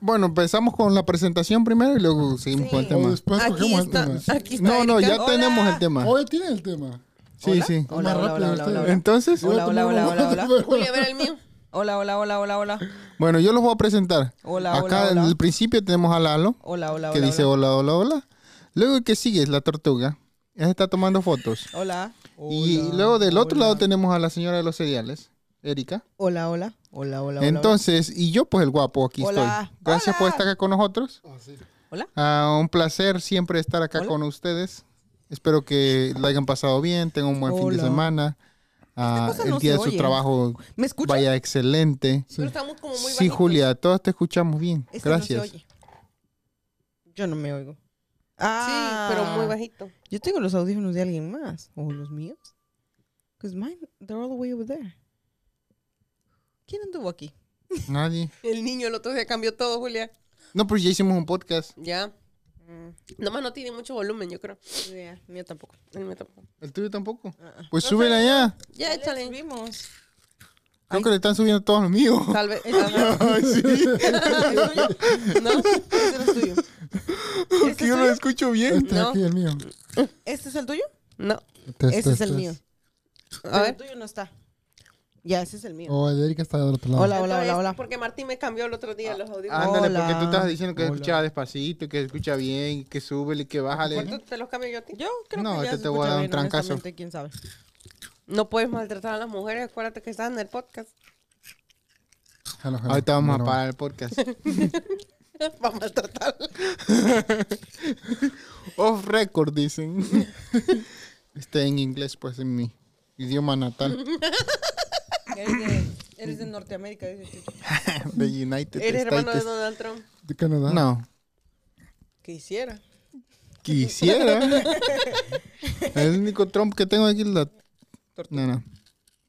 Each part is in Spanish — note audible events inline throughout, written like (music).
Bueno, empezamos con la presentación primero y luego seguimos Sí. con el O tema. después Aquí cogemos el tema. aquí está No, no, Erika. ya Hola. tenemos el tema. Hoy tienen el tema. Sí, Hola. sí. Hola, Más hola, rápido hola, hola, hola. Entonces, Hola, hola, hola, hola, hola. a ver el mío. Hola, hola, hola, hola, hola. bueno, yo los voy a presentar. Hola, Acá hola, en hola. el principio tenemos a Lalo, Hola, hola, que hola. dice hola, hola, hola. Luego el que sigue es la tortuga. Ella está tomando fotos. Hola. y Hola, luego del otro hola. lado tenemos a la señora de los cereales, Erika. Hola, hola. Hola, hola, hola. Entonces, y yo pues el guapo aquí Hola. estoy. Gracias por estar acá con nosotros. Ah, sí. Hola. Ah, un placer siempre estar acá Hola. con ustedes. Espero que la hayan pasado bien, tengan un buen fin de semana. Ah, el no día de su oye. trabajo ¿Me escuchas? vaya excelente. Pero estamos como muy Sí, bajitos. Julia, todos te escuchamos bien. Este no se Gracias. oye. Yo no me oigo. Ah, Sí, pero muy bajito. Yo tengo los audífonos de alguien más. ¿O los míos? Because mine, they're all the way over there. ¿Quién anduvo aquí? Nadie. El niño el otro día cambió todo, Julia. No, pues ya hicimos un podcast. Ya. Nomás no tiene mucho volumen, yo creo. Yeah, mío tampoco. El mío tampoco. ¿El tuyo tampoco? Ah, Pues súbela ya. Ya, échale. Subimos. Creo que le están subiendo todos los míos. Tal vez. (laughs) Sí. (laughs) ¿No? Este no es tuyo. Porque yo no lo escucho bien. Este No. aquí, el mío. ¿Este es el tuyo? No. Test, Ese es el mío. A Pero el ver. tuyo no está. Ya, ese es el mío. Oh, el de Erika está del otro lado. Hola, hola, hola, hola. Porque Martín me cambió el otro día los audífonos. Ándale, Hola. porque tú estabas diciendo que Hola. escuchaba despacito, que escucha bien, que súbele, que bájale. ¿Cuánto te los cambio yo a ti? Yo creo No, que ya se te voy a escucha dar un bien, trancazo. honestamente, quién sabe. No puedes maltratar a las mujeres. Acuérdate que estás en el podcast. Hello, hello. Ahorita vamos a Bueno, parar el podcast. (laughs) (laughs) Va a maltratar. (laughs) Off record, dicen. Está en inglés, pues en mi idioma natal. Eres de, eres de Norteamérica, dice Chucho. (laughs) De United Eres hermano de States. Donald Trump. ¿De Canadá? No, Quisiera. quisiera. (laughs) el único Trump que tengo aquí es la... No, no.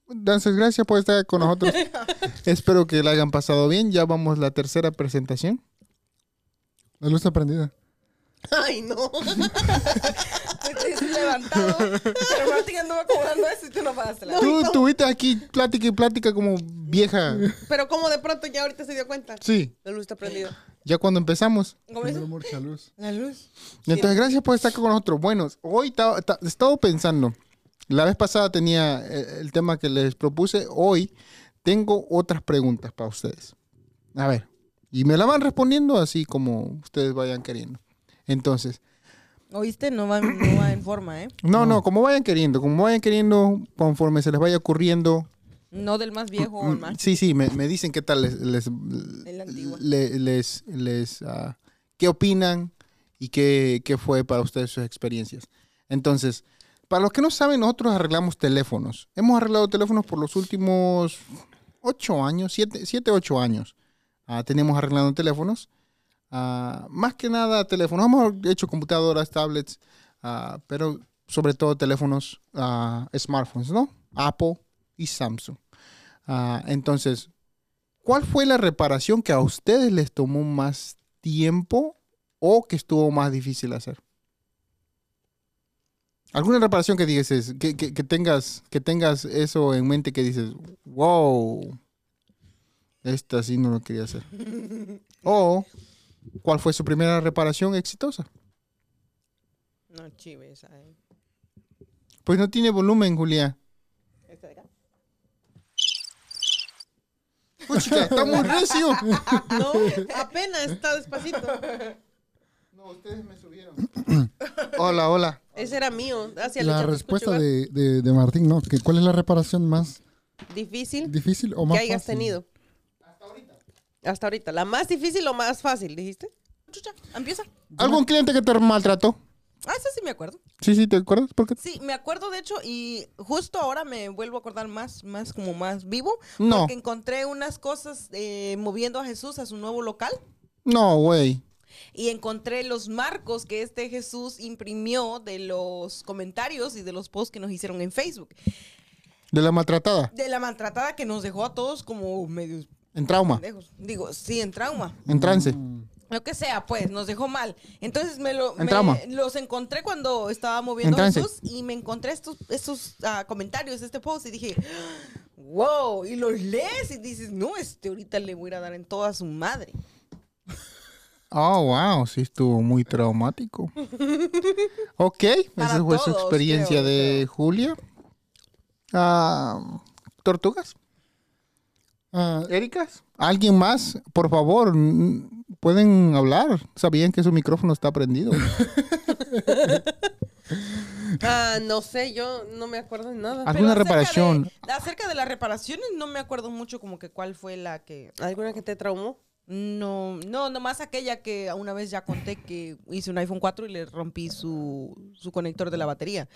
Entonces, gracias por estar con nosotros. (laughs) Espero que la hayan pasado bien. Ya vamos a la tercera presentación. La luz está prendida. Ay, no. Estoy levantado. Pero Martín anduvo acomodando eso y tú no pagaste la Tú tuviste aquí plática y plática como vieja. Pero como de pronto ya ahorita se dio cuenta. Sí, La luz está prendida. ya cuando empezamos. ¿Cómo dice? mucha luz. La luz. Entonces, gracias por estar con nosotros. Bueno, hoy he estado pensando. La vez pasada tenía eh, el tema que les propuse. Hoy tengo otras preguntas para ustedes. A ver, y me la van respondiendo así como ustedes vayan queriendo. Entonces, ¿Oíste? No va, no va en forma, ¿eh? no, no, como vayan queriendo, como vayan queriendo, conforme se les vaya ocurriendo. No del más viejo o el Mm, más. Sí, sí, me, me dicen qué tal les, les, ah, qué opinan y qué, qué fue para ustedes sus experiencias. Entonces, para los que no saben, nosotros arreglamos teléfonos. Hemos arreglado teléfonos por los últimos ocho años, siete, siete ocho años. Ah, tenemos arreglando teléfonos. Ah, más que nada teléfonos. Hemos hecho computadoras, tablets, ah, pero sobre todo teléfonos, ah, smartphones, ¿no? Apple y Samsung. Entonces, ¿cuál fue la reparación que a ustedes les tomó más tiempo o que estuvo más difícil hacer? ¿Alguna reparación que digas, que, que- que tengas, que tengas eso en mente que dices, wow, esta sí no lo quería hacer? (laughs) O, ¿cuál fue su primera reparación exitosa? No, chive esa, ¿eh? Pues no tiene volumen, Julia. Esta de acá. Uy, chica, está muy recio. (laughs) No, apenas está despacito. No, ustedes me subieron. (clears throat) hola, hola. Ese era mío. Hacia La respuesta de, de, de Martín, ¿no? Que ¿Cuál es la reparación más Difícil difícil o que más hayas fácil? tenido. Hasta ahorita. ¿La más difícil o más fácil, dijiste? Chucha, empieza. ¿Algún cliente que te maltrató? Ah, esa sí me acuerdo. Sí, sí, ¿te acuerdas? ¿Por qué? Sí, me acuerdo de hecho y justo ahora me vuelvo a acordar más, más como más vivo. No. Porque encontré unas cosas eh, moviendo a Jesús a su nuevo local No, güey. y encontré los marcos que este Jesús imprimió de los comentarios y de los posts que nos hicieron en Facebook. De la maltratada. De la maltratada que nos dejó a todos como medios En trauma. Digo, sí, en trauma. En trance. Lo que sea, pues, nos dejó mal. Entonces me, lo, En me- trauma. los encontré cuando estaba moviendo En. Jesús y me encontré estos, estos ah, comentarios de este post y dije, wow, y los lees y dices, no, este ahorita le voy a dar en toda su madre. Oh, wow, sí estuvo muy traumático. (laughs) Ok, Para esa fue su experiencia creo, de Julia. Ah, ¿Tortugas? Ah, ¿Éricas? ¿Alguien más? Por favor, pueden hablar. Sabían que su micrófono está prendido. (laughs) (laughs) Ah, no sé, yo no me acuerdo de nada. ¿Alguna acerca reparación? de- acerca de las reparaciones, no me acuerdo mucho como que cuál fue la que... ¿Alguna que te traumó? No, no, nomás aquella que una vez ya conté que hice un iPhone 4 y le rompí su, su conector de la batería.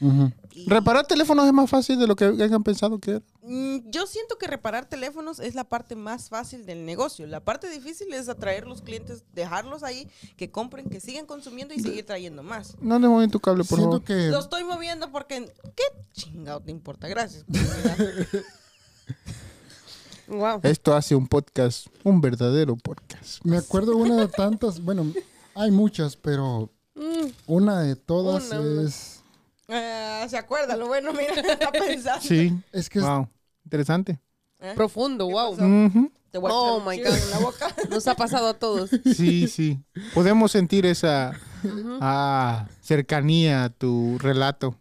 Y- Reparar teléfonos es más fácil de lo que hayan pensado que era. Mm, Yo siento que reparar teléfonos es la parte más fácil del negocio. La parte difícil es atraer los clientes, dejarlos ahí, que compren, que sigan consumiendo y seguir trayendo más. No le mueven tu cable, por Siento favor. que Lo estoy moviendo porque... ¿Qué chingado te importa? Gracias. (laughs) Wow. Esto hace un podcast, un verdadero podcast. me acuerdo una de tantas, bueno, hay muchas, pero una de todas Una, una. es Ah, ¿Se acuerda? Lo bueno, mira, (laughs) está pensando. Sí. es que es- Wow. Interesante. ¿Eh? Profundo, wow. Ujú. Te voy a Oh, my God. en la boca. (laughs) Nos ha pasado a todos. Sí, sí. Podemos sentir esa ah, cercanía a tu relato.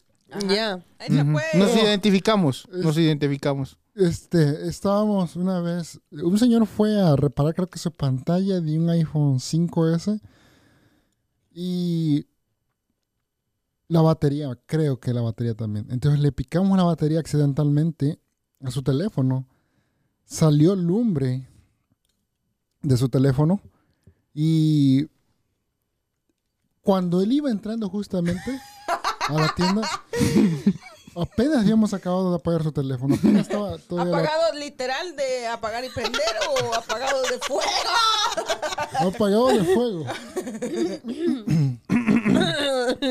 Ya. Ujú. fue. Nos identificamos, nos identificamos. Este, estábamos una vez, un señor fue a reparar creo que su pantalla de un iPhone 5S y la batería, creo que la batería también. Entonces le picamos la batería accidentalmente a su teléfono, salió lumbre de su teléfono y cuando él iba entrando justamente a la tienda, (laughs) apenas habíamos acabado de apagar su teléfono, apenas estaba todavía la- ¿Apagado literal de apagar y prender o apagado de fuego? apagado de fuego.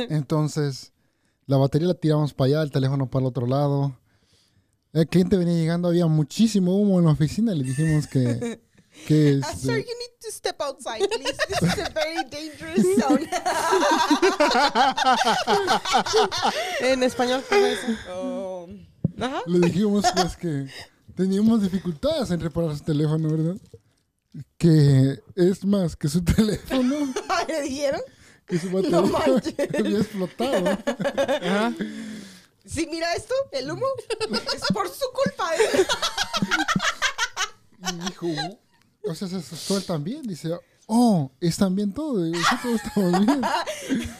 Entonces, la batería la tiramos para allá, el teléfono para el otro lado. El cliente venía llegando, había muchísimo humo en la oficina. Le dijimos que, que Ah, este, sir, you need to step outside, please. This is a very dangerous (laughs) zone. En español, ¿cómo es? Oh. Ajá. le dijimos pues que teníamos dificultades en reparar su teléfono, ¿verdad? Que es más que su (laughs) teléfono, ¿Le dijeron? que su batería No (laughs) había explotado. Ajá. Sí, mira esto, el humo. Es por su culpa. ¿eh? Y dijo, o sea, se asustó él también. Dice, oh, ¿están bien? Digo, sí, todos estamos bien. (laughs)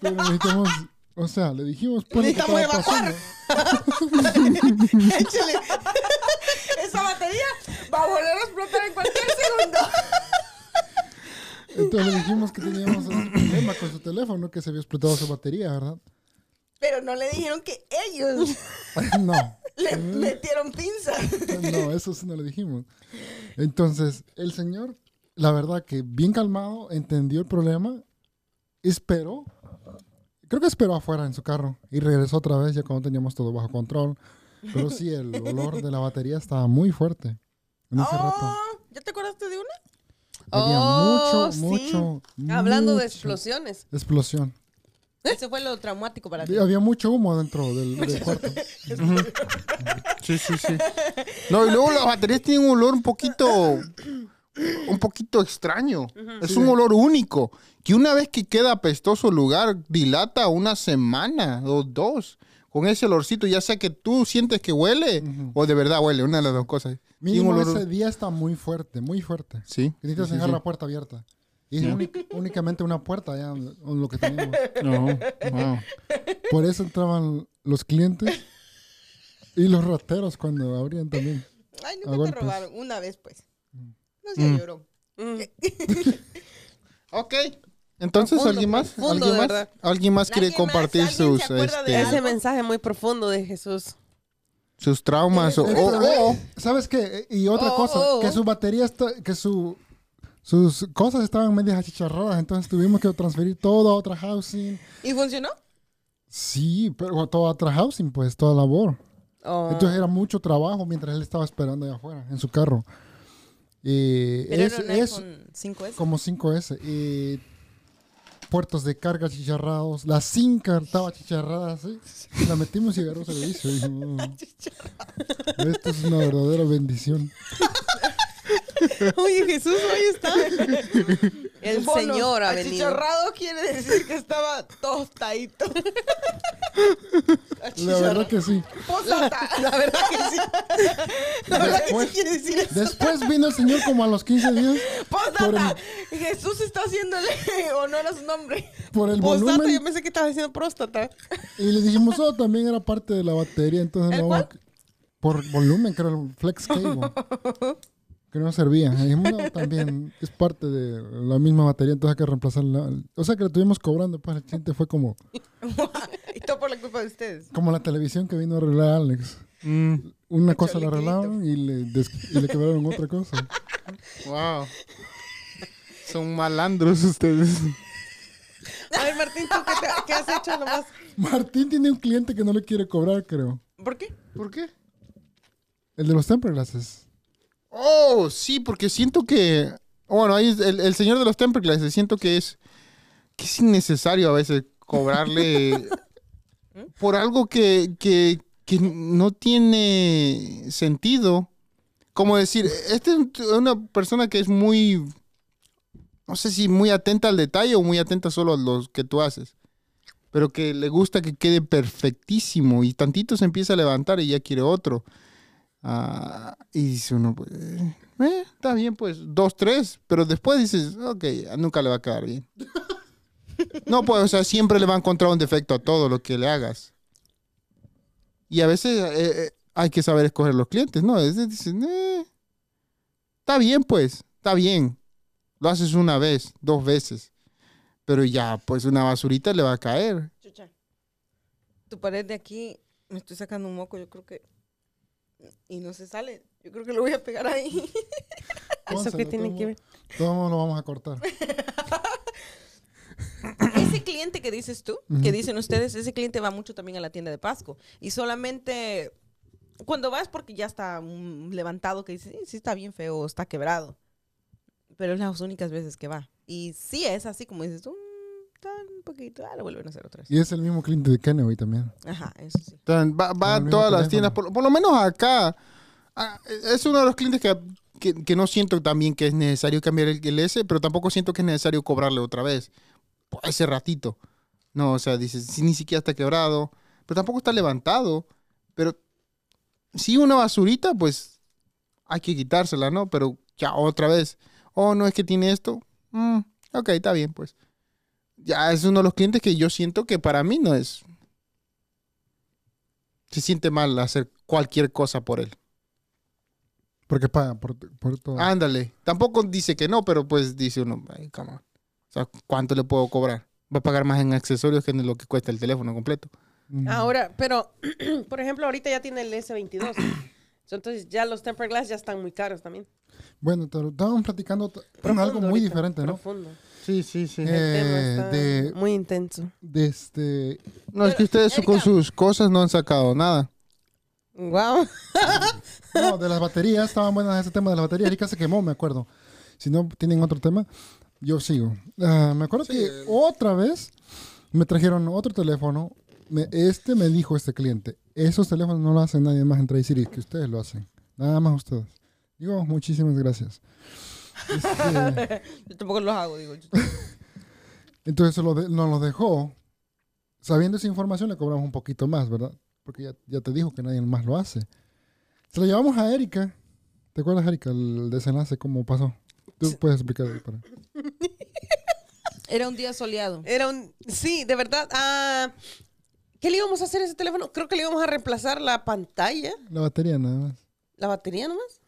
Pero necesitamos, o sea, le dijimos, pues, Necesitamos evacuar. (laughs) Échale. (laughs) Esa batería va a volver a explotar en cualquier segundo. Entonces le dijimos que teníamos ese problema con su teléfono, que se había explotado su batería, ¿verdad? Pero no le dijeron que ellos no, le metieron pinzas. (laughs) no, eso sí no le dijimos. Entonces, el señor, la verdad que bien calmado, entendió el problema, esperó, creo que esperó afuera en su carro y regresó otra vez ya cuando teníamos todo bajo control. Pero sí, el (laughs) olor de la batería estaba muy fuerte en ese rato. Oh, ¿Ya te acordaste de una? Había Oh, mucho, sí. mucho, Hablando de explosiones. explosión. Ese fue lo traumático para ti. Había mucho humo dentro del, del cuarto. (laughs) Sí, sí, sí. No, y luego las baterías tienen un olor un poquito, un poquito extraño. Es un olor único. Que una vez que queda apestoso el lugar, dilata una semana o dos. Con ese olorcito, ya sea que tú sientes que huele o de verdad huele, una de las dos cosas. Y un Mínimo olor- ese día está muy fuerte, muy fuerte. Sí. Necesitas sí, dejar sí. la puerta abierta. Y es únic- únicamente una puerta ya lo que teníamos. No, wow. Por eso entraban los clientes y los rateros cuando abrían también. Ay, nunca te golpes. robaron. Una vez, pues. No se lloró. Mm. (laughs) Ok. Entonces, Profundo, ¿alguien más? profundo, ¿Alguien más? ¿Alguien más quiere ¿Alguien más? compartir ¿Alguien sus, se acuerda de este, Ese mensaje muy profundo de Jesús. sus traumas? O- problema- o- ¿Sabes qué? Y otra Oh, cosa, oh, oh. que su batería está, que su sus cosas estaban medias achicharradas, entonces tuvimos que transferir todo a otra housing. ¿Y funcionó? Sí, pero todo a otra housing, pues, toda labor. Oh. Entonces era mucho trabajo mientras él estaba esperando allá afuera, en su carro. Y Pero es, era es iPhone 5S. como 5S. Y puertos de carga chicharrados. La card estaba chicharrada así. (laughs) La metimos y agarró servicio. Y "Oh, (laughs) esto es una verdadera bendición. (laughs) (laughs) Oye, Jesús, ahí está. (laughs) El señor ha venido. Achicharrado quiere decir que estaba tostadito. La verdad que sí. Posata. La verdad que sí. La verdad que sí Después- quiere decir eso. Después vino el señor como a los 15 días por Postata. Jesús está haciéndole (laughs) honor a su nombre. por el Postata, yo volumen pensé que estaba diciendo próstata. y le dijimos, oh, también era parte de la batería, entonces ¿El no a- por volumen, creo, el flex cable. Que no servía. Y dijimos, no, también es parte de la misma batería, entonces hay que reemplazarla. O sea que le estuvimos cobrando, pues el cliente fue como, (laughs) y todo por la culpa de ustedes. como la televisión que vino a arreglar a Alex. Mm, Una cosa la arreglaron y le, des- y le quebraron otra cosa. wow. Son malandros ustedes. A ver, Martín, ¿tú qué, te- qué has hecho nomás? Martín tiene un cliente que no le quiere cobrar, creo. ¿Por qué? ¿Por qué? El de los temper glasses. Oh, sí, porque siento que. Bueno, ahí es el, el señor de los temper glasses, siento que es. que es innecesario a veces cobrarle (laughs) por algo que, que, que no tiene sentido. Como decir, esta es una persona que es muy. No sé si muy atenta al detalle o muy atenta solo a lo que tú haces. Pero que le gusta que quede perfectísimo y tantito se empieza a levantar y ya quiere otro. Ah, y dice uno, pues, eh, está bien, pues, dos, tres, pero después dices, ok, nunca le va a quedar bien. (laughs) No, pues, o sea, siempre le va a encontrar un defecto a todo lo que le hagas. Y a veces eh, eh, hay que saber escoger los clientes, ¿no? A veces dicen, eh, está bien, pues, está bien. Lo haces una vez, dos veces. Pero ya, pues, una basurita le va a caer. Chucha. Tu pared de aquí, me estoy sacando un moco, yo creo que. Y no se sale. Yo creo que lo voy a pegar ahí. (laughs) ¿Eso qué tiene todo- que ver? Todos lo vamos a cortar. (laughs) ese cliente que dices tú, que dicen ustedes, ese cliente va mucho también a la tienda de Pasco. Y solamente cuando vas porque ya está mm, levantado, que dice, sí, sí está bien feo, está quebrado. Pero es las únicas veces que va. Y sí es así como dices tú, "Mm, está un poquito, ah, lo vuelven a hacer otra vez. Y es el mismo cliente de Kennewy también. Ajá, eso sí. Entonces, va, a todas las tiendas, por, por lo menos acá. ah, es uno de los clientes que, que, que no siento también que es necesario cambiar el, el S, pero tampoco siento que es necesario cobrarle otra vez. Por ese ratito. No, o sea, dices, si ni siquiera está quebrado, pero tampoco está levantado. Pero si una basurita, pues hay que quitársela, ¿no? Pero ya otra vez. Oh, no es que tiene esto. Mm, ok, está bien, pues. Ya es uno de los clientes que yo siento que para mí no es se siente mal hacer cualquier cosa por él. Porque paga por, por todo. Ándale. Tampoco dice que no, pero pues dice uno, ay, come on. O sea, ¿cuánto le puedo cobrar? Va a pagar más en accesorios que en lo que cuesta el teléfono completo. Mm. Ahora, pero, (clears throat) por ejemplo, ahorita ya tiene el S22. So, (clears throat) Entonces ya los temper glass ya están muy caros también. Bueno, te- estábamos platicando Profundo algo muy ahorita, diferente, ¿no? Profundo. Sí, sí, sí. El Eh, tema está de, muy intenso. de este... no, es que ustedes Erika. con sus cosas no han sacado nada. Wow. (laughs) No, de las baterías, estaban buenas ese tema de las baterías. Erika se quemó, me acuerdo. Si no tienen otro tema, yo sigo. Ah, me acuerdo que otra vez me trajeron otro teléfono. Me- este me dijo este cliente, esos teléfonos no lo hacen nadie más en Trade City, que ustedes lo hacen. Nada más ustedes. Digo, muchísimas gracias. Este, (laughs) Yo tampoco los hago, digo. yo- (laughs) entonces lo de- nos lo dejó. Sabiendo esa información le cobramos un poquito más, ¿verdad? Porque ya, ya te dijo que nadie más lo hace. Se lo llevamos a Erika. ¿Te acuerdas, Erika, el desenlace, cómo pasó? Tú puedes explicar. Para... (laughs) Era un día soleado. Era un... Sí, de verdad. Ah, ¿Qué le íbamos a hacer a ese teléfono? Creo que le íbamos a reemplazar la pantalla. La batería nada más. ¿La batería nomás?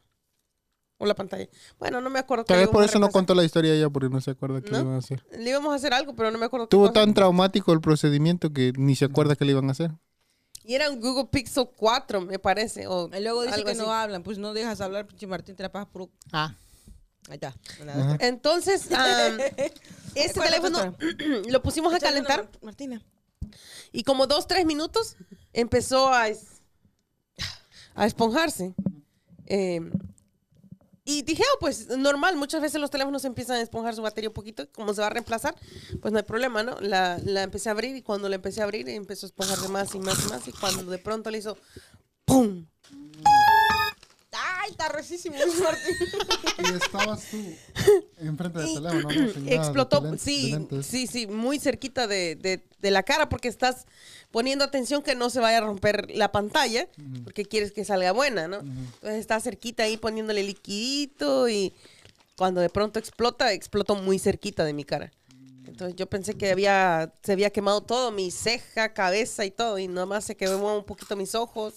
¿O la pantalla? Bueno, no me acuerdo. Tal vez por eso no contó la historia ella porque no se acuerda qué ¿No? le iban a hacer. Le íbamos a hacer algo, pero no me acuerdo qué Tuvo cosa. tan traumático el procedimiento que ni se acuerda qué le iban a hacer. Y era un Google Pixel 4, me parece. O Y luego dice que así. no hablan. Pues no dejas hablar, pinche Martín, te la pasas por... Ah. Ahí está. Ajá. Entonces, (laughs) am, este ¿Cuál es la teléfono (clears throat) lo pusimos a calentar Mart- Martina. y como dos, tres minutos empezó a, es- a esponjarse. Eh, y dije, ah, pues normal, muchas veces los teléfonos empiezan a esponjar su batería un poquito, como se va a reemplazar, pues no hay problema, ¿no? La, la empecé a abrir y cuando la empecé a abrir empezó a esponjarse más y más y más y cuando de pronto le hizo ¡pum! ¡Ay, ¡Ay, está recísimo, Luis Martín! (laughs) Y estabas tú enfrente del teléfono, Explotó, de sí, sí, sí, muy cerquita de, de- de la cara porque estás poniendo atención que no se vaya a romper la pantalla porque quieres que salga buena, ¿no? Entonces estás cerquita ahí poniéndole liquidito y cuando de pronto explota, explotó muy cerquita de mi cara. Entonces yo pensé que había, se había quemado todo, mi ceja, cabeza y todo, y nada más se quemó un poquito mis ojos.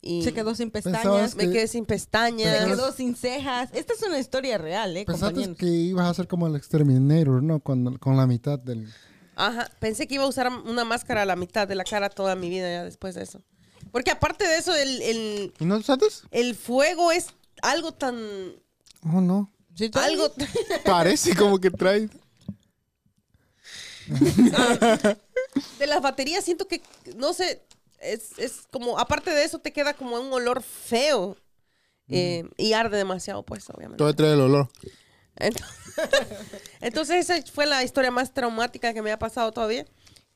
Y Se quedó sin pestañas. me quedé sin pestañas. Se quedó sin cejas. Esta es una historia real, ¿eh, Pensaste que ibas a ser como el Exterminator, ¿no? Con, con la mitad del... Ajá, pensé que iba a usar una máscara a la mitad de la cara toda mi vida ya después de eso. Porque aparte de eso, el, el, ¿Y no sabes? el fuego es algo tan... Oh, no. Sí, Algo... (laughs) Parece como que trae. De las baterías siento que, no sé, es, es como... Aparte de eso te queda como un olor feo. eh, y arde demasiado, pues, obviamente. Todo trae el olor. Ent- (laughs) Entonces esa fue la historia más traumática que me ha pasado todavía,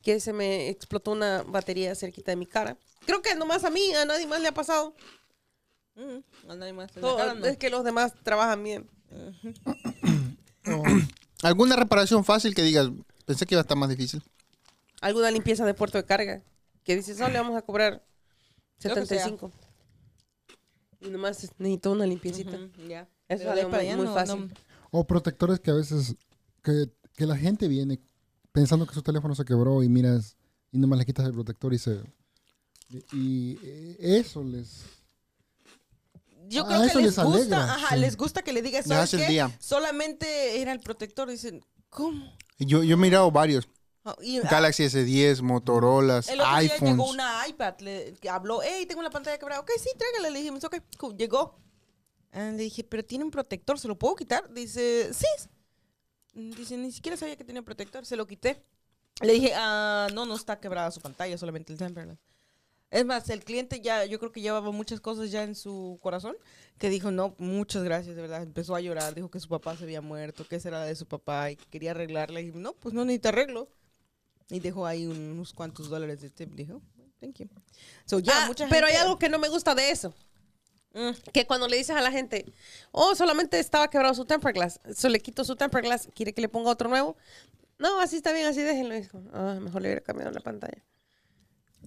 que se me explotó una batería cerquita de mi cara. Creo que nomás a mí, a nadie más le ha pasado. Mm, a nadie más. En la Todo- cara no. es que los demás trabajan bien. (coughs) ¿Alguna reparación fácil que digas? Pensé que iba a estar más difícil. Alguna limpieza de puerto de carga, que dices, oh, le vamos a cobrar Lo que sea. 75. Y nomás necesito una limpiecita. Ujú, ya. Eso Pero es de ahí algo para muy, allá muy no- fácil. no- O protectores que a veces... Que, que la gente viene pensando que su teléfono se quebró y miras y nomás le quitas el protector y se... Y, y, eh, eso les... Yo Ah, creo que eso les, les gusta, alegra, ajá, sí. les gusta que le digas, ¿sabes qué? día. Solamente era el protector. Dicen, ¿cómo? Yo, yo he mirado varios. Ah, y, ah, Galaxy S10, Motorolas, el otro día llegó una iPad, le, habló, hey, tengo la pantalla quebrada. Ok, sí, tráigala. Le dijimos, ok, cool, llegó. Ah, le dije, pero tiene un protector, ¿se lo puedo quitar? Dice, sí. Dice, ni siquiera sabía que tenía protector, se lo quité. Le dije, ah, no, no está quebrada su pantalla, solamente el temperless. Es más, el cliente ya, yo creo que llevaba muchas cosas ya en su corazón, que dijo, no, muchas gracias, de verdad. Empezó a llorar, dijo que su papá se había muerto, que esa era de su papá y que quería arreglarle. Y dije, no, pues no necesita arreglo. Y dejó ahí unos cuantos dólares de tip. Dijo, thank you. So, ya, Ah, mucha pero hay gente- algo que no me gusta de eso. Mm. Que cuando le dices a la gente, oh, solamente estaba quebrado su temper glass, so le quito su temper glass, ¿quiere que le ponga otro nuevo? No, así está bien, así déjenlo. Ah, mejor le hubiera cambiado la pantalla.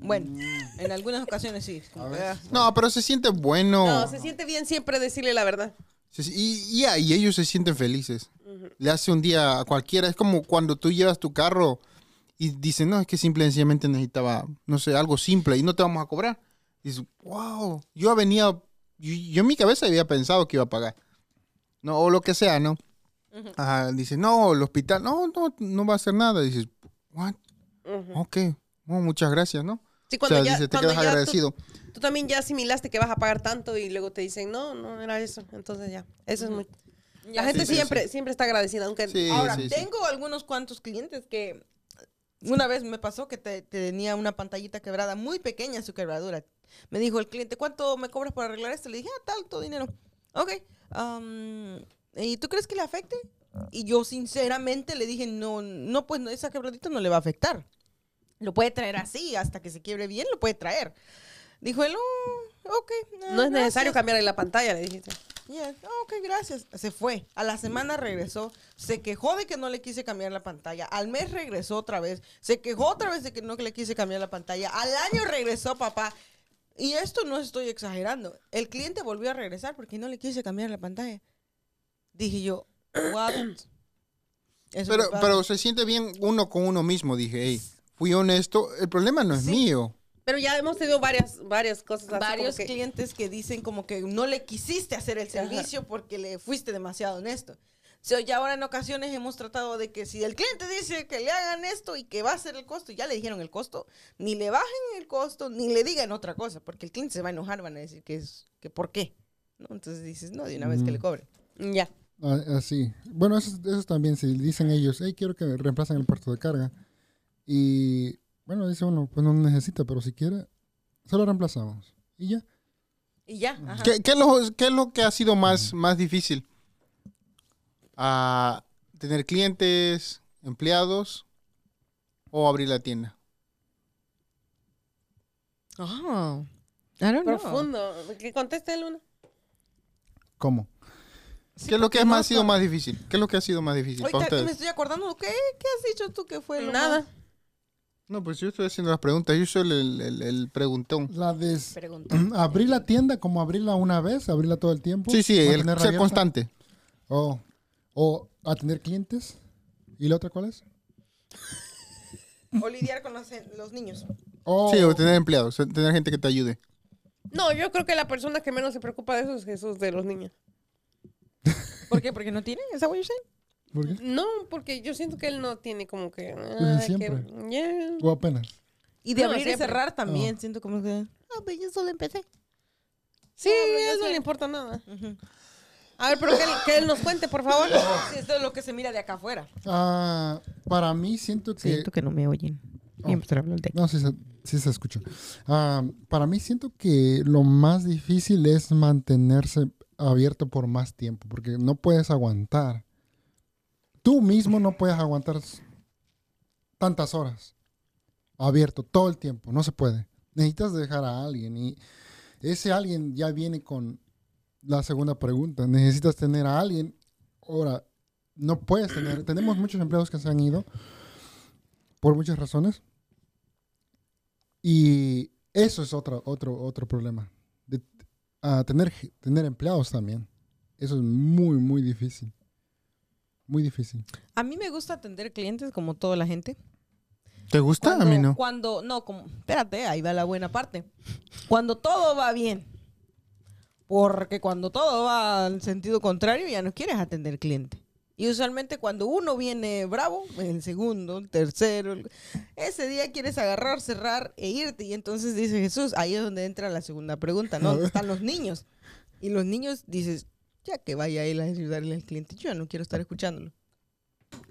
Bueno, en algunas ocasiones sí. ah, No, pero se siente bueno. No, se siente bien siempre decirle la verdad. Y, y, ah, y ellos se sienten felices. Le hace un día a cualquiera. Es como cuando tú llevas tu carro y dicen, no, es que simple y sencillamente necesitaba, no sé, algo simple y no te vamos a cobrar. Y dices, wow, yo venía, yo, yo en mi cabeza había pensado que iba a pagar. No, o lo que sea, ¿no? Ajá, dice, no, el hospital, no, no, no va a hacer nada. dices, what? Ujú. Ok, oh, muchas gracias, ¿no? Sí, O cuando sea, ya, dice, te cuando quedas ya tú- agradecido. Tú, también ya asimilaste que vas a pagar tanto y luego te dicen, no, no era eso. Entonces ya, eso es muy... ya La gente sí, siempre, siempre está agradecida, aunque... Sí, Ahora, sí, sí. tengo algunos cuantos clientes que una vez me pasó que te- tenía una pantallita quebrada muy pequeña su quebradura. Me dijo el cliente, ¿cuánto me cobras por arreglar esto? Le dije, ah, tanto dinero. Ok. am, ¿Y tú crees que le afecte? Y yo sinceramente le dije, no, no, pues no, esa quebradita no le va a afectar. Lo puede traer así, hasta que se quiebre bien, lo puede traer. Dijo él, "Oh, ok. ah, No es necesario gracias". cambiarle la pantalla, le dijiste. Oh, ok, gracias. Se fue. A la semana regresó. Se quejó de que no le quise cambiar la pantalla. Al mes regresó otra vez. Se quejó otra vez de que no le quise cambiar la pantalla. Al año regresó, papá. Y esto no estoy exagerando. El cliente volvió a regresar porque no le quise cambiar la pantalla. Dije yo, what? Eso Pero, pero se siente bien uno con uno mismo. Dije, hey, fui honesto. El problema no es Sí. mío. Pero ya hemos tenido varias, varias cosas así varios como que... clientes que dicen como que no le quisiste hacer el servicio porque le fuiste demasiado honesto. So, ya ahora en ocasiones hemos tratado de que si el cliente dice que le hagan esto y que va a ser el costo, ya le dijeron el costo, ni le bajen el costo, ni le digan otra cosa, porque el cliente se va a enojar, van a decir que es, que por qué. ¿No? Entonces dices, no, de una vez que le cobren. Ya. Ah, Así. Bueno, eso, eso también, si dicen ellos, hey, quiero que reemplacen el puerto de carga. Y bueno, dice uno, pues no necesita, pero si quiere, se lo reemplazamos. Y ya. Y ya, ajá. ¿Qué, qué es lo, qué es lo que ha sido más, más difícil? Ah, ¿Tener clientes, empleados o abrir la tienda? Ah, I don't know. Profundo. Que conteste el uno. ¿Cómo? ¿Qué es lo que ha sido más difícil? ¿Qué es lo que ha sido más difícil para Ahorita me estoy acordando, ¿qué, ¿qué has dicho tú que fue lo Nada. más- No, pues yo estoy haciendo las preguntas. Yo soy el, el- el preguntón. La de Pregunta. (clears throat) abrir la tienda, como abrirla una vez, abrirla todo el tiempo. Sí, sí, el ser abierta. constante. O, o atender clientes. ¿Y la otra cuál es? O lidiar con los, los niños. Sí, o tener empleados, tener gente que te ayude. No, yo creo que la persona que menos se preocupa de eso es Jesús de los niños. (laughs) ¿Por qué? ¿Porque no tienen? ¿Is that what you're saying? ¿Por qué? No, porque yo siento que él no tiene como que... Desde ah, siempre. que- yeah. O apenas. Y de No, abrir y cerrar también. Siento como que... Ah, pues yo solo empecé. Sí, a yo él no le importa nada. A ver, pero que él, que él nos cuente, por favor. (laughs) Sí, esto es lo que se mira de acá afuera. Ah, para mí siento que... que no me oyen. Oh. de No, sí se, sí se escucha. Ah, para mí siento que lo más difícil es mantenerse abierto por más tiempo, porque no puedes aguantar. Tú mismo no puedes aguantar tantas horas abierto todo el tiempo, no se puede. Necesitas dejar a alguien y ese alguien ya viene con la segunda pregunta. Necesitas tener a alguien. Ahora, no puedes tener. Tenemos muchos empleados que se han ido por muchas razones. Y eso es otro, otro, otro problema. Ah, tener, tener empleados también. Eso es muy, muy difícil. Muy difícil. A mí me gusta atender clientes como toda la gente. ¿Te gusta? Cuando, a mí no. Cuando, no, como, espérate, ahí va la buena parte. Cuando todo va bien. Porque cuando todo va al sentido contrario, ya no quieres atender cliente. Y usualmente cuando uno viene bravo, el segundo, el tercero, ese día quieres agarrar, cerrar e irte. Y entonces dice Jesús, ahí es donde entra la segunda pregunta, ¿no? (laughs) ¿Dónde están los niños? Y los niños dices, ya que vaya él a ayudarle al cliente, yo no quiero estar escuchándolo.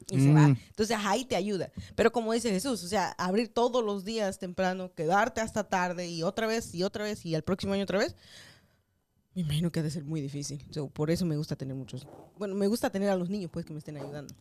Y se va. Mm. Entonces ahí te ayuda. Pero como dice Jesús, o sea, abrir todos los días temprano, quedarte hasta tarde y otra vez y otra vez y al próximo año otra vez, me imagino que ha de ser muy difícil. So, por eso me gusta tener muchos. Bueno, me gusta tener a los niños, pues, que me estén ayudando.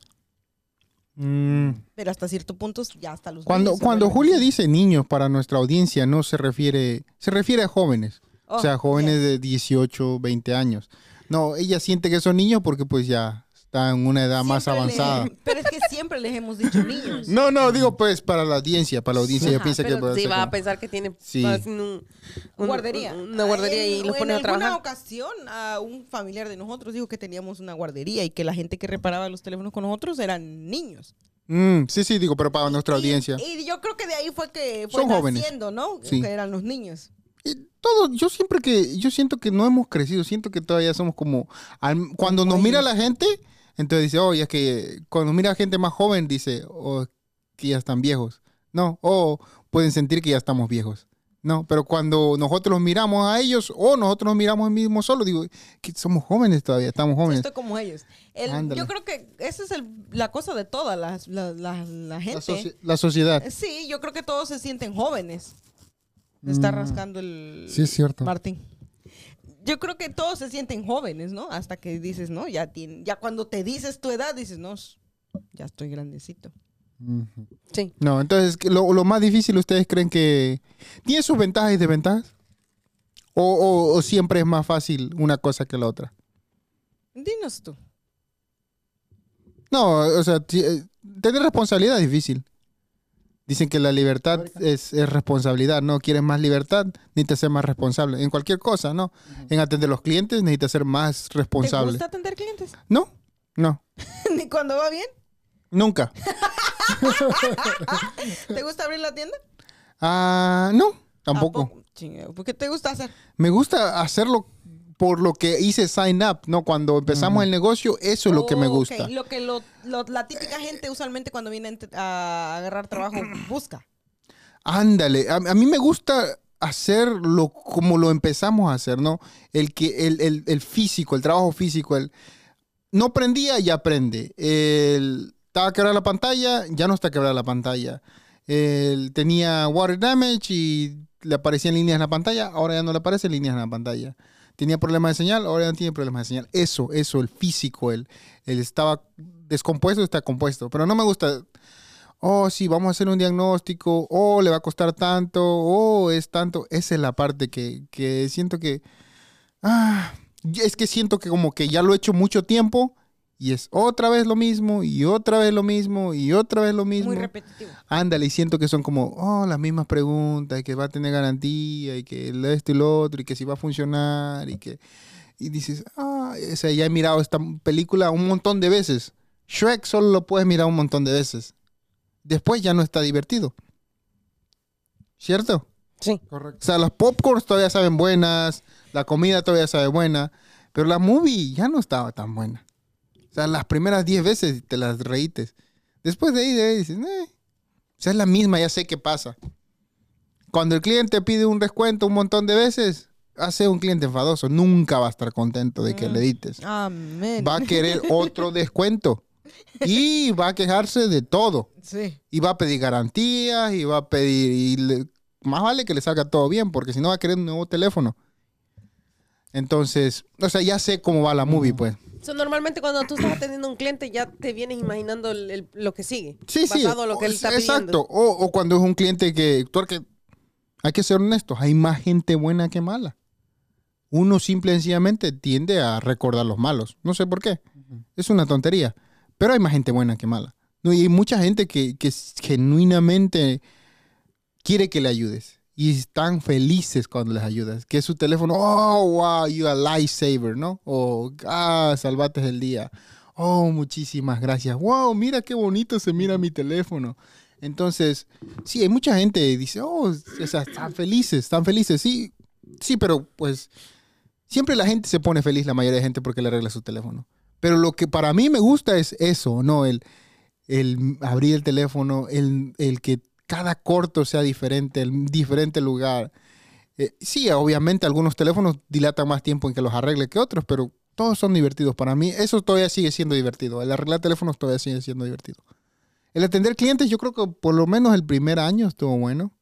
Mm. Pero hasta cierto punto, ya hasta los Cuando, cuando Julia dice niños para nuestra audiencia, no se refiere, se refiere a jóvenes. Oh, o sea, jóvenes yes. de 18, 20 años. No, ella siente que son niños porque pues ya está en una edad más Siempre le- avanzada. (laughs) pero es que siempre les hemos dicho niños. No, no, digo pues para la audiencia, para la audiencia. Ella Ajá, piensa que pero puede sí va a pensar que tiene Sí. un- un- guardería. un- una guardería y En- los o pone en a trabajar. alguna ocasión, a un familiar de nosotros dijo que teníamos una guardería y que la gente que reparaba los teléfonos con nosotros eran niños. Mm, sí, sí, digo, pero para nuestra Y- audiencia. Y, yo creo que de ahí fue que fue Son jóvenes. ¿no? Sí. Que eran los niños. Todo, yo siempre que, yo siento que no hemos crecido, siento que todavía somos como, al- cuando nos mira la gente, entonces dice, oh, ya es que cuando mira a gente más joven, dice, oh, que ya están viejos. No, o pueden sentir que ya estamos viejos. No, pero cuando nosotros los miramos a ellos o nosotros nos miramos a mismo solo, digo, que somos jóvenes todavía, estamos jóvenes. Estoy como ellos. El- yo creo que esa es el- la cosa de toda la, la, la- la gente. la sociedad. Sí, yo creo que todos se sienten jóvenes. Está Mm. rascando el Sí, es cierto. Martín. Yo creo que todos se sienten jóvenes, ¿no? Hasta que dices, no, ya tiene, ya cuando te dices tu edad, dices, no, ya estoy grandecito. Sí. No, entonces, ¿qué- lo, lo más difícil, ¿ustedes creen que tiene sus ventajas y desventajas? ¿O, o- o siempre es más fácil una cosa que la otra? Dinos tú. No, o sea, eh, tener responsabilidad es difícil. Dicen que la libertad es, es responsabilidad, ¿no? Quieres más libertad, necesitas ser más responsable. En cualquier cosa, ¿no? En atender a los clientes necesitas ser más ¿Te responsable. gusta atender clientes? ¿No? No, (laughs) ¿Ni cuando va bien? nunca. (laughs) ¿Te gusta abrir la tienda? Ah, no, tampoco. ¿Por qué te gusta hacer? Me gusta hacerlo por lo que hice sign up, ¿no? Cuando empezamos el negocio, eso es lo que me gusta. Lo que lo- lo- la típica gente usualmente cuando viene a agarrar trabajo (clears throat) busca. Ándale, a, a mí me gusta hacerlo como lo empezamos a hacer, ¿no? El que el, el- el físico, el trabajo físico, el no prendía, ya prende. El, estaba quebrada la pantalla, ya no está quebrada la pantalla. El, tenía water damage y le aparecían líneas en la pantalla, ahora ya no le aparecen líneas en la pantalla. Tenía problemas de señal, ahora no tiene problemas de señal. Eso, eso, el físico, el, el estaba descompuesto, está compuesto. Pero no me gusta oh, sí, vamos a hacer un diagnóstico, oh, le va a costar tanto, oh, es tanto. Esa es la parte que, que siento que, ah, es que siento que como que ya lo he hecho mucho tiempo y es otra vez lo mismo y otra vez lo mismo y otra vez lo mismo. Muy repetitivo. Ándale, y siento que son como, oh, las mismas preguntas, y que va a tener garantía, y que el esto y lo otro, y que si va a funcionar, y que... Y dices, ah, o sea, ya he mirado esta película un montón de veces. Shrek solo lo puedes mirar un montón de veces. Después ya no está divertido. ¿Cierto? Sí. O Correcto. sea, las popcorns todavía saben buenas, la comida todavía sabe buena, pero la movie ya no estaba tan buena. O sea, las primeras 10 veces te las reítes. Después de ahí, de ahí dices, eh. O sea, es la misma, ya sé qué pasa. Cuando el cliente pide un descuento un montón de veces, hace un cliente enfadoso. Nunca va a estar contento de que le edites. Amén. Va a querer otro (laughs) descuento. Y va a quejarse de todo. Sí. Y va a pedir garantías y va a pedir... Y le- más vale que le salga todo bien, porque si no va a querer un nuevo teléfono. Entonces, o sea, ya sé cómo va la movie, pues. So, normalmente cuando tú estás atendiendo a un cliente ya te vienes imaginando el- el- lo que sigue. Sí, sí. basado en lo que él o- está Exacto. pidiendo. O, o cuando es un cliente que, porque hay que ser honestos, hay más gente buena que mala. Uno simple y sencillamente tiende a recordar los malos. No sé por qué. Es una tontería. Pero hay más gente buena que mala. No, y hay mucha gente que, que genuinamente quiere que le ayudes. Y están felices cuando les ayudas. Que su teléfono, oh, wow, you a lifesaver, ¿no? O, ah, salvaste el día. Oh, muchísimas gracias. Wow, mira qué bonito se mira mi teléfono. Entonces, sí, hay mucha gente que dice, oh, o sea, están felices, están felices. Sí, sí, pero pues siempre la gente se pone feliz, la mayoría de gente, porque le arregla su teléfono. Pero lo que para mí me gusta es eso, ¿no? El, el abrir el teléfono, el, el que cada corto sea diferente, el diferente lugar. Eh, sí, obviamente algunos teléfonos dilatan más tiempo en que los arregle que otros, pero todos son divertidos. Para mí eso todavía sigue siendo divertido. El arreglar teléfonos todavía sigue siendo divertido. El atender clientes yo creo que por lo menos el primer año estuvo bueno.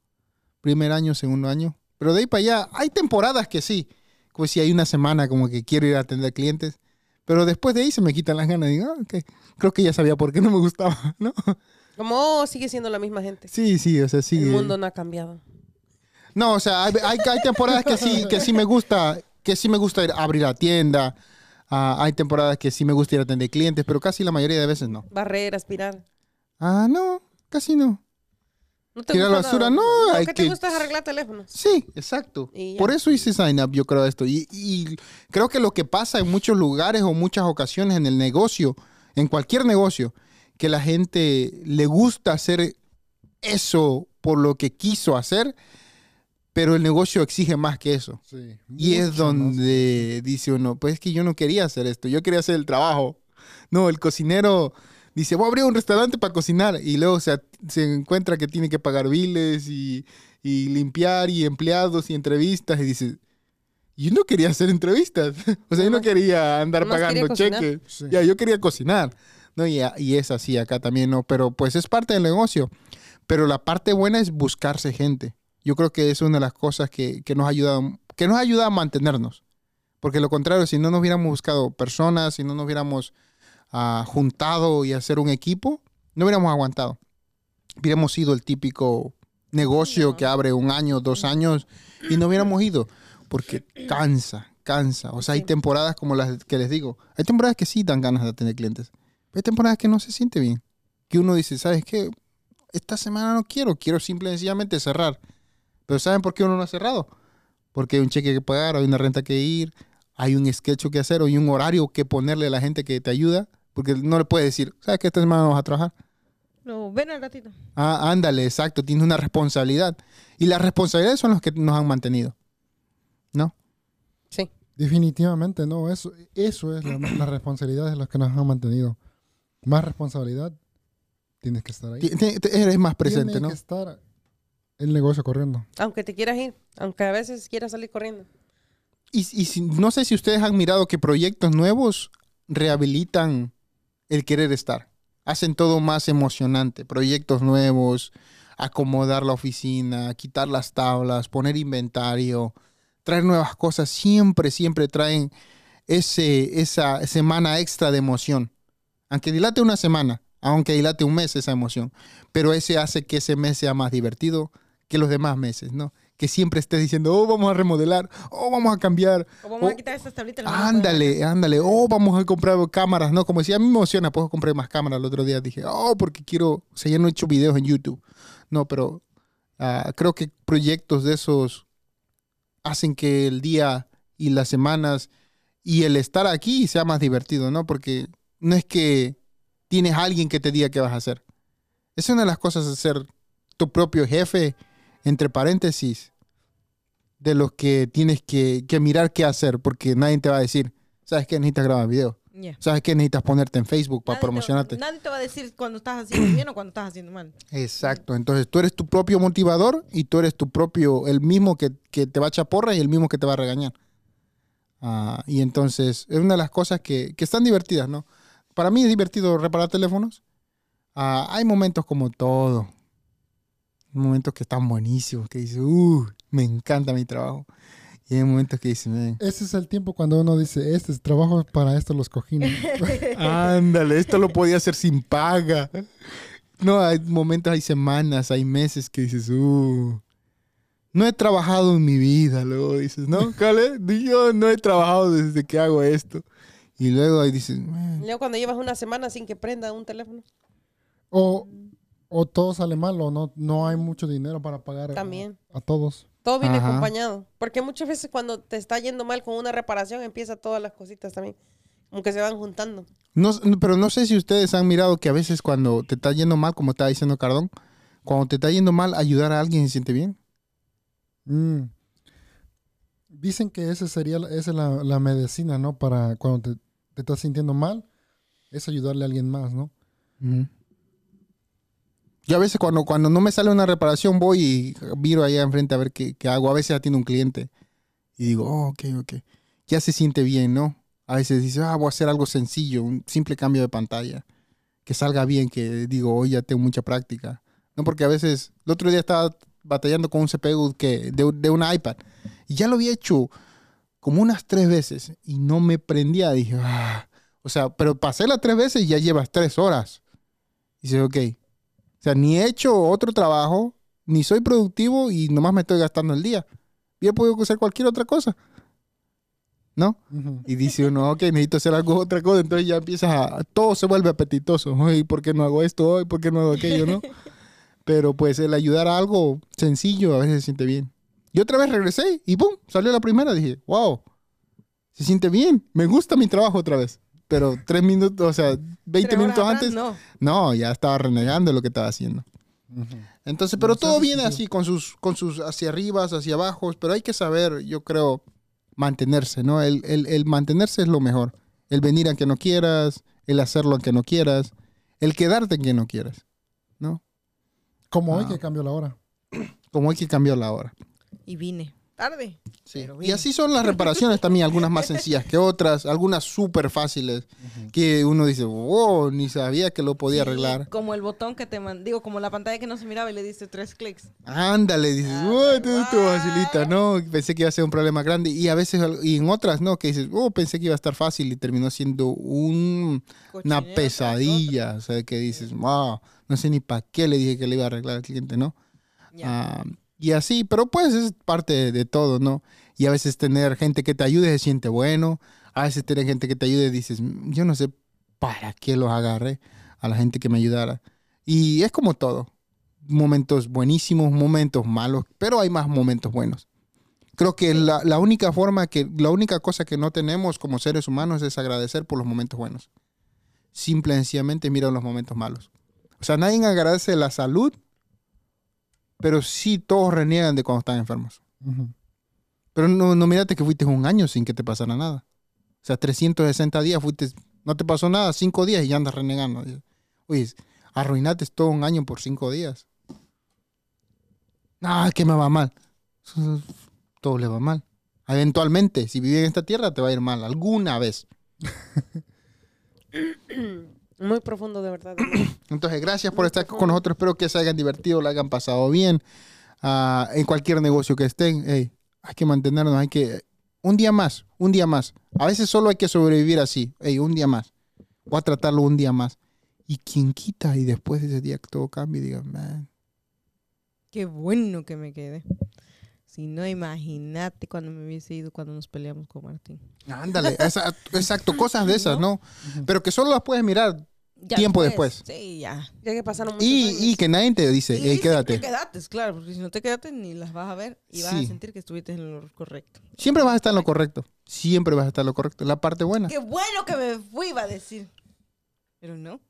Primer año, segundo año. Pero de ahí para allá hay temporadas que sí. Como si hay una semana como que quiero ir a atender clientes. Pero después de ahí se me quitan las ganas. Digo, ah. Creo que ya sabía por qué no me gustaba, (laughs) ¿no? Como oh, sigue siendo la misma gente. Sí, sí, o sea, sí. El mundo no ha cambiado. No, o sea, hay, hay, hay temporadas que sí, que sí me gusta, que sí me gusta ir a abrir la tienda. Ah, hay temporadas que sí me gusta ir a atender clientes, pero casi la mayoría de veces no. Barrer, aspirar. Ah, no, casi no. ¿No te Tirar gusta basura, nada? no, ¿Qué que- te gusta es arreglar teléfonos? Sí, exacto. Por eso hice sign up, yo creo esto. Y, y creo que lo que pasa en muchos lugares o muchas ocasiones en el negocio, en cualquier negocio, que la gente le gusta hacer eso por lo que quiso hacer, pero el negocio exige más que eso. Sí. Y es mucho más. donde dice uno, pues es que yo no quería hacer esto, yo quería hacer el trabajo. No, el cocinero dice, voy a abrir un restaurante para cocinar y luego se, se encuentra que tiene que pagar biles y, y limpiar y empleados y entrevistas y dice, yo no quería hacer entrevistas, (laughs) o sea, yo no quería andar pagando quería cheques, Sí. ya, yo quería cocinar. No, y, y es así acá también, ¿no? Pero pues es parte del negocio. Pero la parte buena es buscarse gente. Yo creo que es una de las cosas que, que nos ayuda, que nos ayuda a mantenernos. Porque lo contrario, si no nos hubiéramos buscado personas, si no nos hubiéramos ah, juntado y hacer un equipo, no hubiéramos aguantado. Hubiéramos sido el típico negocio que abre un año, dos años y no hubiéramos ido. Porque (clears throat) cansa, cansa. O sea, hay temporadas como las que les digo. Hay temporadas que sí dan ganas de tener clientes. Hay temporadas que no se siente bien. Que uno dice, ¿sabes qué? Esta semana no quiero, quiero simple y sencillamente cerrar. Pero ¿saben por qué uno no ha cerrado? Porque hay un cheque que pagar, hay una renta que ir, hay un sketch que hacer, o hay un horario que ponerle a la gente que te ayuda. Porque no le puedes decir, ¿sabes que esta semana no vas a trabajar? No, ven al ratito. Ah, ándale, exacto, tienes una responsabilidad. Y las responsabilidades son las que nos han mantenido. ¿No? Sí. Definitivamente, no. Eso, eso es la, la responsabilidad de los que nos han mantenido. Más responsabilidad, tienes que estar ahí. Eres más presente, Tiene ¿no? que estar el negocio corriendo. Aunque te quieras ir, aunque a veces quieras salir corriendo. Y, y si- no sé si ustedes han mirado que proyectos nuevos rehabilitan el querer estar. Hacen todo más emocionante. Proyectos nuevos, acomodar la oficina, quitar las tablas, poner inventario, traer nuevas cosas. Siempre, siempre traen ese, esa semana extra de emoción. Aunque dilate una semana, aunque dilate un mes esa emoción. Pero ese hace que ese mes sea más divertido que los demás meses, ¿no? que siempre estés diciendo, oh, vamos a remodelar, oh, vamos a cambiar. O vamos Oh, a quitar estas tablitas. Ándale, ándale. Oh, vamos a comprar cámaras, ¿no? Como decía, a mí me emociona, puedo comprar más cámaras. El otro día dije, oh, porque quiero, o sea, ya no he hecho videos en YouTube. No, pero ah, creo que proyectos de esos hacen que el día y las semanas y el estar aquí sea más divertido, ¿no? Porque no es que tienes a alguien que te diga qué vas a hacer. Es una de las cosas de ser tu propio jefe, entre paréntesis, de los que tienes que, que mirar qué hacer, porque nadie te va a decir, ¿sabes qué? Necesitas grabar video. ¿Sabes qué? Necesitas ponerte en Facebook para Nadie te- promocionarte. nadie te va a decir cuando estás haciendo bien o cuando estás haciendo mal. Exacto. Entonces tú eres tu propio motivador y tú eres tu propio, el mismo que, que te va a echar porra y el mismo que te va a regañar. Ah, y entonces es una de las cosas que, que están divertidas, ¿no? Para mí es divertido reparar teléfonos. Ah, hay momentos como todo. Momentos que están buenísimos, que dices, uh, me encanta mi trabajo. Y hay momentos que dices, "Man, Ese es el tiempo cuando uno dice, este es trabajo para esto los cojines. (laughs) Ándale, esto lo podía hacer sin paga. No, hay momentos, hay semanas, hay meses que dices, uh, no he trabajado en mi vida. Luego dices, ¿no, Cale? Yo no he trabajado desde que hago esto. Y luego ahí dices, "Man, Luego cuando llevas una semana sin que prenda un teléfono. o, o todo sale mal o no, no hay mucho dinero para pagar a- También. a todos. Todo viene Ajá. acompañado. Porque muchas veces cuando te está yendo mal con una reparación, empieza todas las cositas también. Como que se van juntando. no, pero no sé si ustedes han mirado que a veces cuando te está yendo mal, como estaba diciendo Cardón, cuando te está yendo mal, ayudar a alguien se siente bien. Mm. Dicen que esa sería la- esa es la, la medicina, ¿no? Para cuando te, te estás sintiendo mal, es ayudarle a alguien más, ¿no? Yo a veces cuando, cuando no me sale una reparación voy y miro allá enfrente a ver qué, qué hago. A veces atiendo un cliente y digo, oh, ok, ok. Ya se siente bien, ¿no? A veces dice, ah, voy a hacer algo sencillo, un simple cambio de pantalla. Que salga bien, que digo, hoy ya tengo mucha práctica. No, porque a veces, el otro día estaba batallando con un CPU que, de, de un iPad y ya lo había hecho como unas tres veces y no me prendía. Dije, ah, o sea, pero pasé las tres veces y ya llevas tres horas. Y dice, ok. O sea, ni he hecho otro trabajo, ni soy productivo y nomás me estoy gastando el día. Yo puedo hacer cualquier otra cosa. ¿No? Y dice uno, ok, necesito hacer algo, otra cosa. Entonces ya empiezas a. Todo se vuelve apetitoso. Ay, ¿por qué no hago esto hoy? ¿Por qué no hago aquello? ¿No? (laughs) Pero pues el ayudar a algo sencillo a veces se siente bien. Y otra vez regresé y ¡pum! Salió la primera. Dije, wow, se siente bien. Me gusta mi trabajo otra vez. Pero tres minutos, o sea, 20 Tres horas minutos atrás, antes. No. No, ya estaba renegando lo que estaba haciendo. Entonces, pero No, todo viene así, con sus, con sus hacia arriba, hacia abajo, pero hay que saber, yo creo, mantenerse, ¿no? El, el, el mantenerse es lo mejor. El venir aunque no quieras, el hacerlo aunque no quieras, el quedarte aunque no quieras, ¿no? Como hoy Ah. que cambió la hora. Como hay que cambiar la hora. Y vine. Tarde. Sí. Pero Y así son las reparaciones también, algunas más sencillas que otras, algunas súper fáciles, que uno dice, wow, ni sabía que lo podía Sí, arreglar. Como el botón que te mandó, digo, como la pantalla que no se miraba y le diste tres clics. Ándale, dices, Ah, "Uy, esto facilita, ¿no? Pensé que iba a ser un problema grande. Y a veces, y en otras, ¿no? Que dices, oh, pensé que iba a estar fácil y terminó siendo un- una pesadilla. O sea, que dices, wow, no sé ni para qué le dije que le iba a arreglar al cliente, ¿no? Ya. Y así, pero pues es parte de, de todo, ¿no? Y a veces tener gente que te ayude se siente bueno. A veces tener gente que te ayude dices, "Mm, yo no sé para qué los agarré a la gente que me ayudara. Y es como todo. Momentos buenísimos, momentos malos, pero hay más momentos buenos. Creo que la, la única forma que, la única cosa que no tenemos como seres humanos es agradecer por los momentos buenos. Simple y sencillamente mira los momentos malos. O sea, nadie agradece la salud, pero sí todos reniegan de cuando están enfermos. Pero no, no mírate que fuiste un año sin que te pasara nada. O sea, 360 días fuiste, no te pasó nada, cinco días y ya andas renegando. Oye, arruinaste todo un año por cinco días. Ah, que me va mal. Todo le va mal. Eventualmente, si vives en esta tierra, te va a ir mal. Alguna vez. (coughs) Muy profundo, de verdad. (clears throat) Entonces, gracias por estar con nosotros. Espero que se hayan divertido, la hayan pasado bien. Ah, en cualquier negocio que estén, hey, hay que mantenernos, hay que... Un día más, un día más. A veces solo hay que sobrevivir así. Hey, un día más. Voy a tratarlo un día más. Y quien quita y después de ese día que todo cambie, diga, man, Qué bueno que me quedé. Si no, imagínate cuando me hubiese ido cuando nos peleamos con Martín. Ándale, esa- exacto, cosas de esas, (laughs) ¿no? Pero que solo las puedes mirar Ya tiempo después. Sí, ya. Ya que pasaron muchos Y, años. y que nadie te dice, Y hey, siempre quédate. quédate, claro, porque si no te quedaste ni las vas a ver y vas Sí. a sentir que estuviste en lo correcto. Siempre vas a estar en lo correcto. Siempre vas a estar en lo correcto. La parte buena. Qué bueno que me fui, iba a decir. Pero no.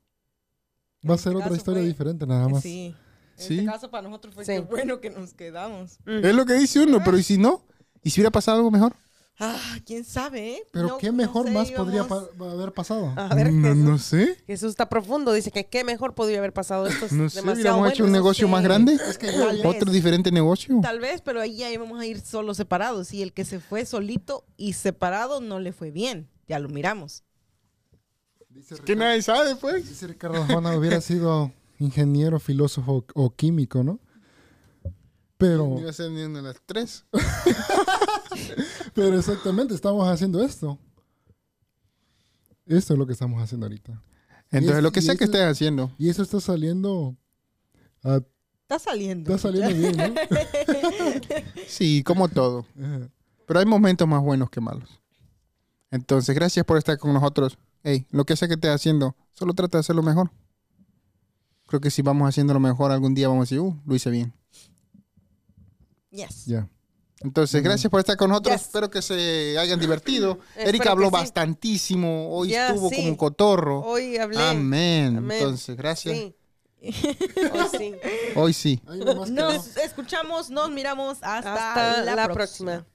Va a En ser este otra historia fue- diferente, nada más. Sí. En Sí. este caso para nosotros fue Sí. qué bueno que nos quedamos. Mm. Es lo que dice uno, pero ¿y si no? ¿Y si hubiera pasado algo mejor? Ah, quién sabe, ¿eh? Pero No- ¿qué no mejor sé, más podría pa- haber pasado? A ver, no, Jesús. no sé. Jesús está profundo. Dice que qué mejor podría haber pasado esto. Es No sé, demasiado hubiéramos hecho un bueno. no negocio sé. más grande. Es que tal Otro diferente negocio. Tal vez, pero ahí ya íbamos a ir solos separados. Y el que se fue solito y separado no le fue bien. Ya lo miramos. Dice Que nadie sabe, pues. Dice Ricardo Juana hubiera sido ingeniero, filósofo o químico, ¿no? Pero, Iba a ser ni una de las tres. (laughs) (laughs) pero exactamente, estamos haciendo esto. Esto es lo que estamos haciendo ahorita. Entonces, es- lo que sea que estés haciendo. Y eso está saliendo, ah, Está saliendo. está saliendo bien, ¿no? (laughs) Sí, como todo. Pero hay momentos más buenos que malos. Entonces, gracias por estar con nosotros. Hey, lo que sea que estés haciendo, solo trata de hacerlo mejor. Creo que si vamos haciendo lo mejor, algún día vamos a decir, uh, lo hice bien. Yes. Ya. Entonces, gracias por estar con nosotros. Yes. Espero que se hayan divertido. (laughs) Erika habló sí. bastantísimo. Hoy estuvo sí. como un cotorro. Hoy hablé. Amén. Amén. Entonces, gracias. Sí. (laughs) Hoy sí. Hoy sí. Nos escuchamos, nos miramos hasta, Hasta la, la próxima. próxima.